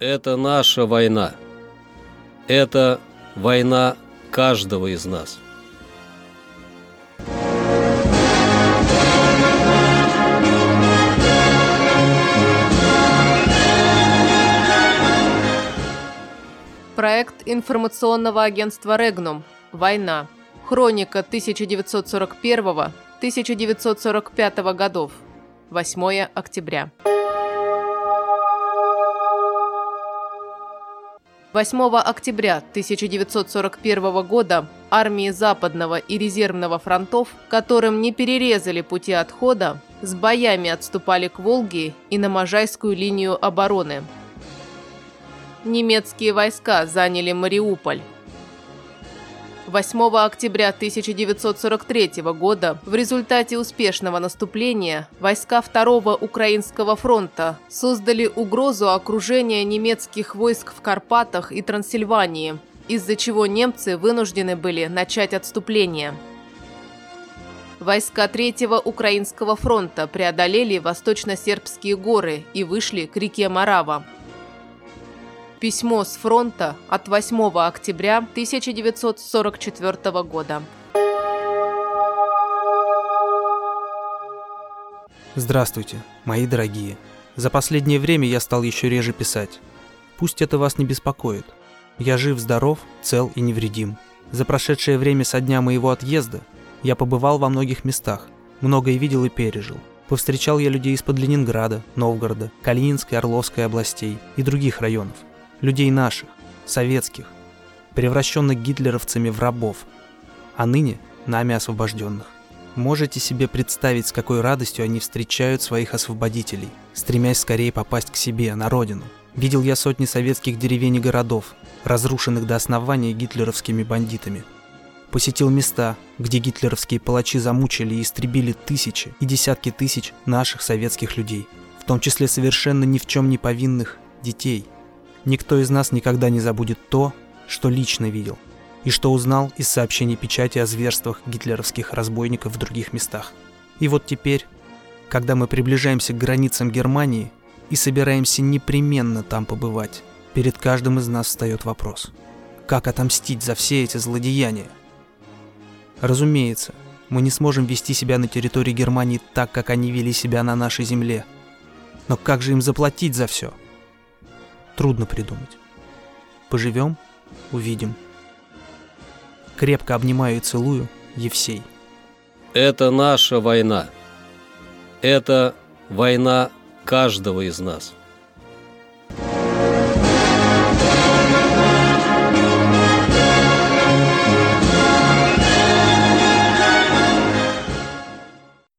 Это наша война. Это война каждого из нас. Проект информационного агентства «Регнум. Война. Хроника 1941-1945 годов. 8 октября. 8 октября 1941 года армии Западного и Резервного фронтов, которым не перерезали пути отхода, с боями отступали к Волге и на Можайскую линию обороны. Немецкие войска заняли Мариуполь. 8 октября 1943 года в результате успешного наступления войска Второго Украинского фронта создали угрозу окружения немецких войск в Карпатах и Трансильвании, из-за чего немцы вынуждены были начать отступление. Войска Третьего Украинского фронта преодолели восточно-сербские горы и вышли к реке Марава. Письмо с фронта от 8 октября 1944 года. Здравствуйте, мои дорогие. За последнее время я стал еще реже писать. Пусть это вас не беспокоит. Я жив-здоров, цел и невредим. За прошедшее время со дня моего отъезда я побывал во многих местах, многое видел и пережил. Повстречал я людей из-под Ленинграда, Новгорода, Калининской, Орловской областей и других районов людей наших, советских, превращенных гитлеровцами в рабов, а ныне нами освобожденных. Можете себе представить, с какой радостью они встречают своих освободителей, стремясь скорее попасть к себе, на родину. Видел я сотни советских деревень и городов, разрушенных до основания гитлеровскими бандитами. Посетил места, где гитлеровские палачи замучили и истребили тысячи и десятки тысяч наших советских людей, в том числе совершенно ни в чем не повинных детей – Никто из нас никогда не забудет то, что лично видел, и что узнал из сообщений печати о зверствах гитлеровских разбойников в других местах. И вот теперь, когда мы приближаемся к границам Германии и собираемся непременно там побывать, перед каждым из нас встает вопрос. Как отомстить за все эти злодеяния? Разумеется, мы не сможем вести себя на территории Германии так, как они вели себя на нашей земле. Но как же им заплатить за все? Трудно придумать. Поживем – увидим. Крепко обнимаю и целую, Евсей. Это наша война. Это война каждого из нас.